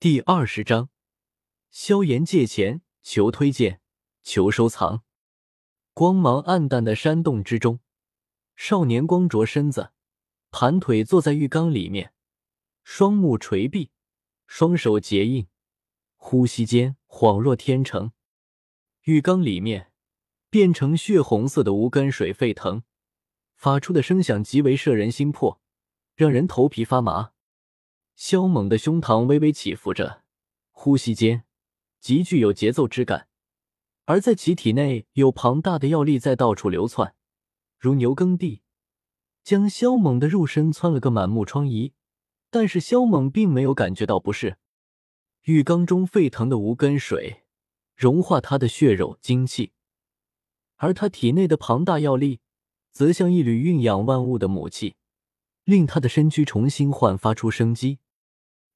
第二十章，萧炎借钱求推荐求收藏。光芒暗淡的山洞之中，少年光着身子，盘腿坐在浴缸里面，双目垂闭，双手结印，呼吸间恍若天成。浴缸里面变成血红色的无根水沸腾，发出的声响极为摄人心魄，让人头皮发麻。萧猛的胸膛微微起伏着，呼吸间极具有节奏之感，而在其体内有庞大的药力在到处流窜，如牛耕地，将萧猛的肉身窜了个满目疮痍。但是萧猛并没有感觉到不适，浴缸中沸腾的无根水融化他的血肉精气，而他体内的庞大药力则像一缕蕴养万物的母气，令他的身躯重新焕发出生机。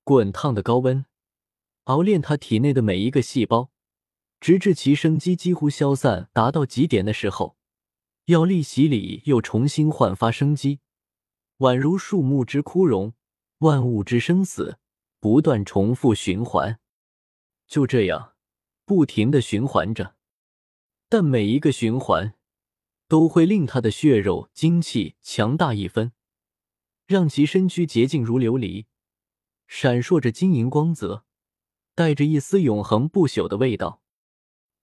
滚烫的高温熬炼他体内的每一个细胞，直至其生机几乎消散达到极点的时候，药力洗礼又重新焕发生机，宛如树木之枯荣，万物之生死，不断重复循环。就这样，不停的循环着，但每一个循环都会令他的血肉精气强大一分，让其身躯洁净如琉璃。闪烁着晶莹光泽，带着一丝永恒不朽的味道。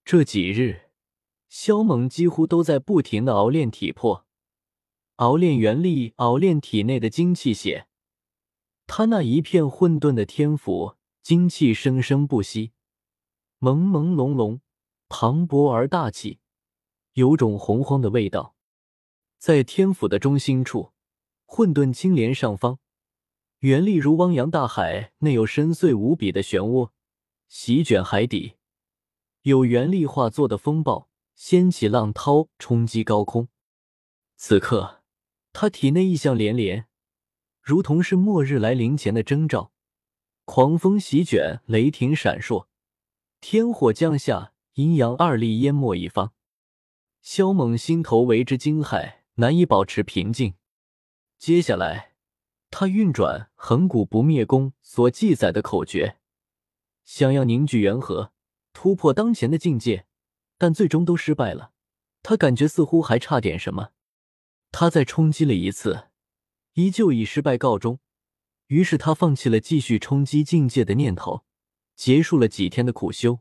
这几日，萧猛几乎都在不停的熬炼体魄，熬炼元力，熬炼体内的精气血。他那一片混沌的天府，精气生生不息，朦朦胧胧，磅礴而大气，有种洪荒的味道。在天府的中心处，混沌青莲上方。原力如汪洋大海，内有深邃无比的漩涡，席卷海底；有原力化作的风暴，掀起浪涛，冲击高空。此刻，他体内异象连连，如同是末日来临前的征兆。狂风席卷，雷霆闪烁，天火降下，阴阳二力淹没一方。萧猛心头为之惊骇，难以保持平静。接下来。他运转恒古不灭功所记载的口诀，想要凝聚元核，突破当前的境界，但最终都失败了。他感觉似乎还差点什么。他再冲击了一次，依旧以失败告终。于是他放弃了继续冲击境界的念头，结束了几天的苦修。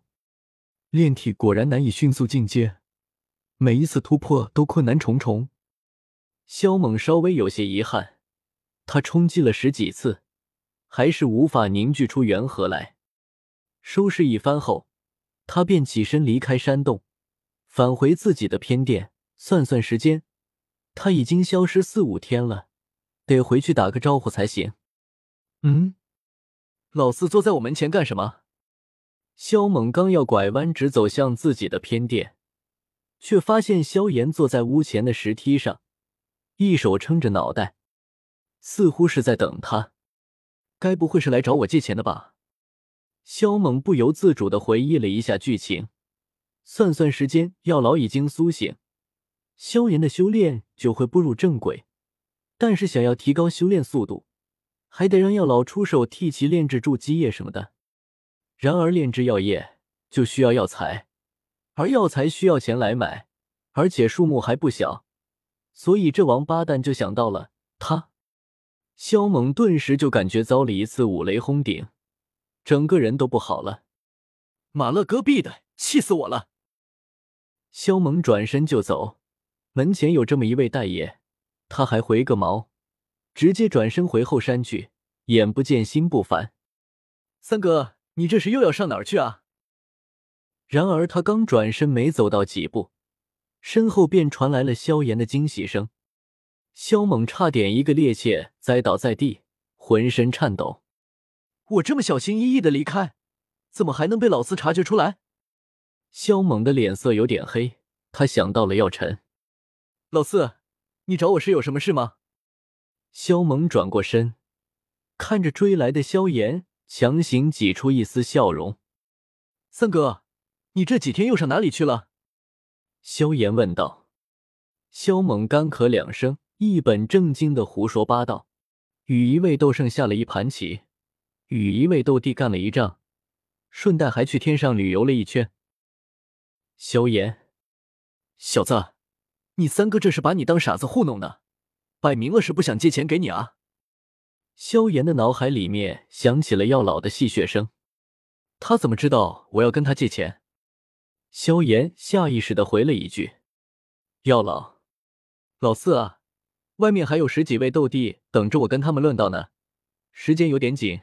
炼体果然难以迅速进阶，每一次突破都困难重重。萧猛稍微有些遗憾。他冲击了十几次，还是无法凝聚出元核来。收拾一番后，他便起身离开山洞，返回自己的偏殿。算算时间，他已经消失四五天了，得回去打个招呼才行。嗯，老四坐在我门前干什么？萧猛刚要拐弯，直走向自己的偏殿，却发现萧炎坐在屋前的石梯上，一手撑着脑袋。似乎是在等他，该不会是来找我借钱的吧？萧猛不由自主的回忆了一下剧情，算算时间，药老已经苏醒，萧炎的修炼就会步入正轨。但是想要提高修炼速度，还得让药老出手替其炼制筑基液什么的。然而炼制药液就需要药材，而药材需要钱来买，而且数目还不小，所以这王八蛋就想到了他。萧猛顿时就感觉遭了一次五雷轰顶，整个人都不好了。马勒戈壁的，气死我了！萧猛转身就走，门前有这么一位大爷，他还回个毛，直接转身回后山去，眼不见心不烦。三哥，你这是又要上哪儿去啊？然而他刚转身没走到几步，身后便传来了萧炎的惊喜声。萧猛差点一个趔趄栽倒在地，浑身颤抖。我这么小心翼翼的离开，怎么还能被老四察觉出来？萧猛的脸色有点黑，他想到了药尘。老四，你找我是有什么事吗？萧猛转过身，看着追来的萧炎，强行挤出一丝笑容。三哥，你这几天又上哪里去了？萧炎问道。萧猛干咳两声。一本正经的胡说八道，与一位斗圣下了一盘棋，与一位斗帝干了一仗，顺带还去天上旅游了一圈。萧炎，小子，你三哥这是把你当傻子糊弄呢，摆明了是不想借钱给你啊！萧炎的脑海里面响起了药老的戏谑声。他怎么知道我要跟他借钱？萧炎下意识的回了一句：“药老，老四啊，外面还有十几位斗帝等着我跟他们论道呢，时间有点紧，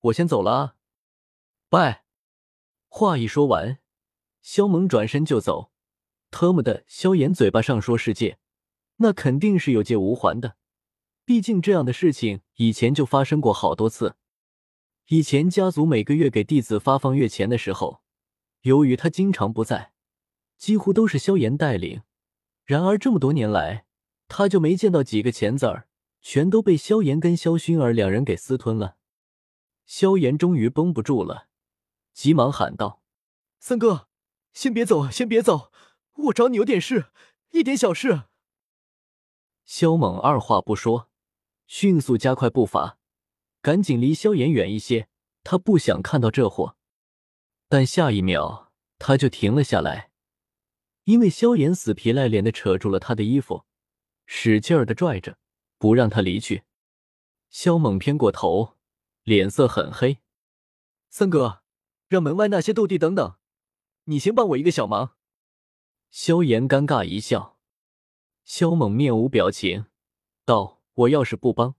我先走了啊。”拜。话一说完，萧猛转身就走。特么的，萧炎嘴巴上说世界，那肯定是有借无还的。毕竟这样的事情以前就发生过好多次。以前家族每个月给弟子发放月钱的时候，由于他经常不在，几乎都是萧炎带领。然而这么多年来，他就没见到几个钱子儿，全都被萧炎跟萧薰儿两人给私吞了。萧炎终于绷不住了，急忙喊道：“三哥，先别走，先别走，我找你有点事，一点小事。”萧猛二话不说，迅速加快步伐。赶紧离萧炎远一些，他不想看到这货。但下一秒他就停了下来，因为萧炎死皮赖脸的扯住了他的衣服，使劲儿的拽着，不让他离去。萧猛偏过头，脸色很黑：“三哥，让门外那些斗帝等等，你先帮我一个小忙。”萧炎尴尬一笑，萧猛面无表情道：“我要是不帮。”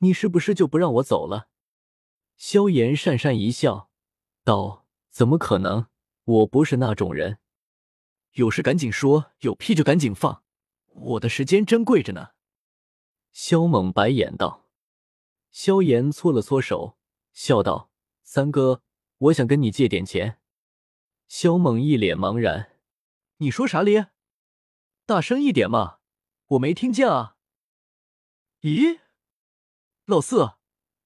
你是不是就不让我走了？萧炎讪讪一笑，道：“怎么可能？我不是那种人。有事赶紧说，有屁就赶紧放，我的时间珍贵着呢。”萧猛白眼道。萧炎搓了搓手，笑道：“三哥，我想跟你借点钱。”萧猛一脸茫然：“你说啥咧？大声一点嘛，我没听见啊。”咦？老四，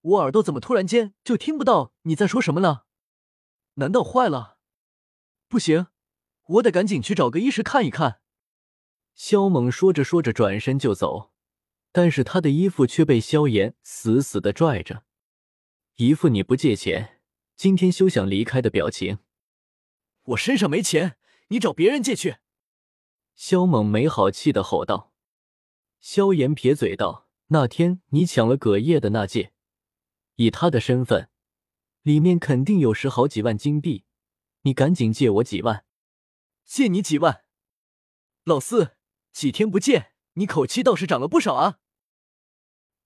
我耳朵怎么突然间就听不到你在说什么了？难道坏了？不行，我得赶紧去找个医师看一看。萧猛说着说着转身就走，但是他的衣服却被萧炎死死的拽着，一副你不借钱，今天休想离开的表情。我身上没钱，你找别人借去。萧猛没好气的吼道。萧炎撇嘴道。那天你抢了葛叶的那戒，以他的身份，里面肯定有十好几万金币，你赶紧借我几万。借你几万？老四，几天不见，你口气倒是长了不少啊！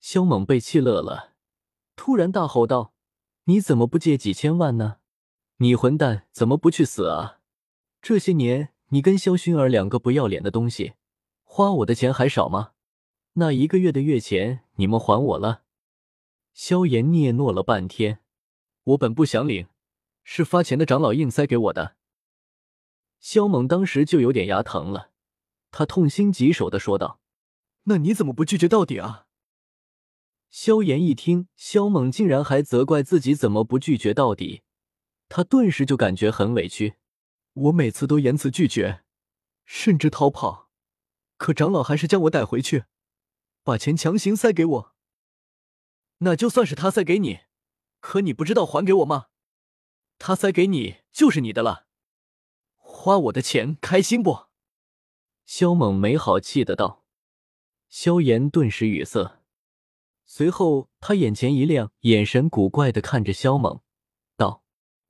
萧猛被气乐了，突然大吼道：“你怎么不借几千万呢？你混蛋，怎么不去死啊？这些年你跟萧薰儿两个不要脸的东西，花我的钱还少吗？”那一个月的月钱，你们还我了。萧炎嗫嚅了半天，我本不想领，是发钱的长老硬塞给我的。萧猛当时就有点牙疼了，他痛心疾首的说道：“那你怎么不拒绝到底啊？”萧炎一听，萧猛竟然还责怪自己怎么不拒绝到底，他顿时就感觉很委屈。我每次都言辞拒绝，甚至逃跑，可长老还是将我带回去。把钱强行塞给我，那就算是他塞给你，可你不知道还给我吗？他塞给你就是你的了，花我的钱开心不？萧猛没好气的道。萧炎顿时语塞，随后他眼前一亮，眼神古怪的看着萧猛，道：“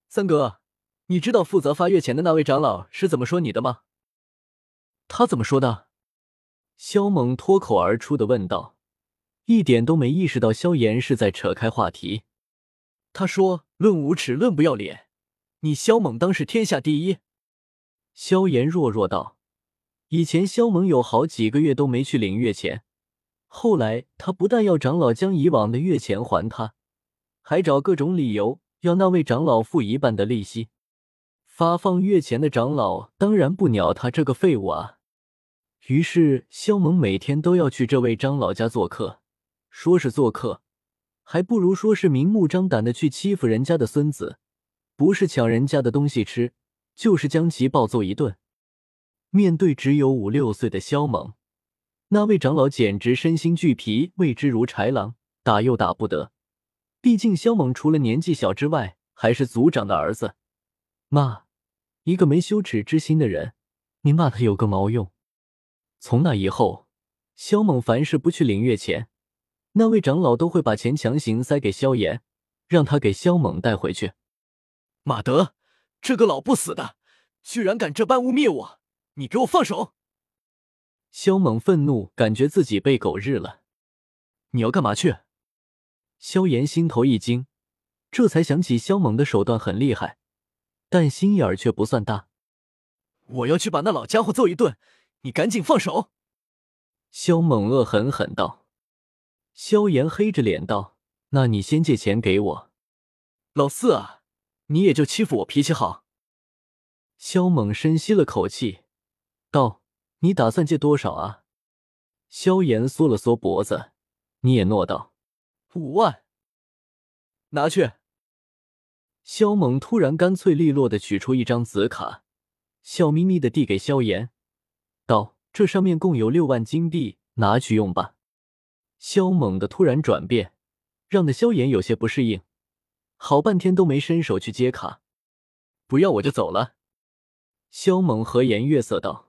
三哥，你知道负责发月钱的那位长老是怎么说你的吗？他怎么说的？”萧猛脱口而出的问道，一点都没意识到萧炎是在扯开话题。他说：“论无耻，论不要脸，你萧猛当是天下第一。”萧炎弱弱道：“以前萧猛有好几个月都没去领月钱，后来他不但要长老将以往的月钱还他，还找各种理由要那位长老付一半的利息。发放月钱的长老当然不鸟他这个废物啊。”于是，萧猛每天都要去这位长老家做客。说是做客，还不如说是明目张胆的去欺负人家的孙子。不是抢人家的东西吃，就是将其暴揍一顿。面对只有五六岁的萧猛，那位长老简直身心俱疲，为之如豺狼，打又打不得，毕竟萧猛除了年纪小之外，还是族长的儿子。骂一个没羞耻之心的人，你骂他有个毛用？从那以后，萧猛凡是不去领月钱，那位长老都会把钱强行塞给萧炎，让他给萧猛带回去。马德，这个老不死的，居然敢这般污蔑我！你给我放手！萧猛愤怒，感觉自己被狗日了。你要干嘛去？萧炎心头一惊，这才想起萧猛的手段很厉害，但心眼儿却不算大。我要去把那老家伙揍一顿，你赶紧放手！萧猛恶狠狠道。萧炎黑着脸道：“那你先借钱给我。”老四啊，你也就欺负我脾气好。萧猛深吸了口气，道：“你打算借多少啊？”萧炎缩了缩脖子，你也诺道：“五万，拿去。”萧猛突然干脆利落的取出一张紫卡，笑眯眯的递给萧炎，道：“这上面共有六万金币，拿去用吧。”萧猛的突然转变，让的萧炎有些不适应，好半天都没伸手去接卡。不要我就走了。萧猛和颜悦色道。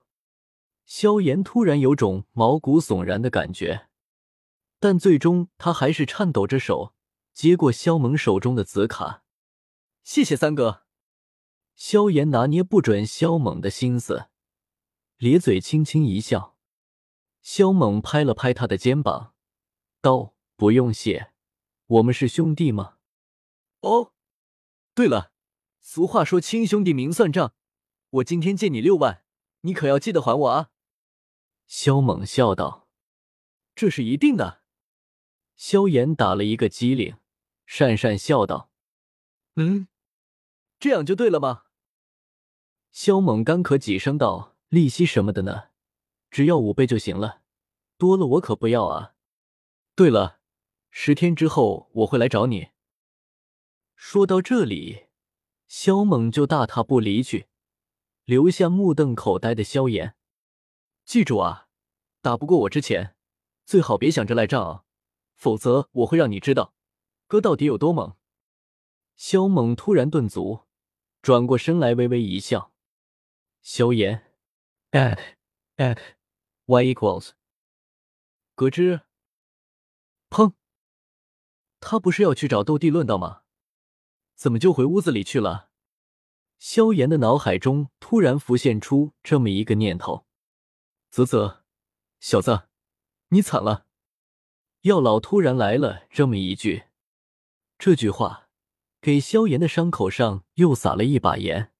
萧炎突然有种毛骨悚然的感觉，但最终他还是颤抖着手接过萧猛手中的紫卡。谢谢三哥。萧炎拿捏不准萧猛的心思，咧嘴轻轻一笑。萧猛拍了拍他的肩膀。道不用谢，我们是兄弟吗？哦，对了，俗话说亲兄弟明算账，我今天借你六万，你可要记得还我啊！萧猛笑道：“这是一定的。”萧炎打了一个激灵，讪讪笑道：“嗯，这样就对了吗？”萧猛干咳几声道：“利息什么的呢？只要五倍就行了，多了我可不要啊。”对了，十天之后我会来找你。说到这里，萧猛就大踏步离去，留下目瞪口呆的萧炎。记住啊，打不过我之前，最好别想着赖账啊，否则我会让你知道哥到底有多猛。萧猛突然顿足，转过身来微微一笑。萧炎，at at y equals，咯吱。砰！他不是要去找斗帝论道吗？怎么就回屋子里去了？萧炎的脑海中突然浮现出这么一个念头：啧啧，小子，你惨了！药老突然来了这么一句，这句话给萧炎的伤口上又撒了一把盐。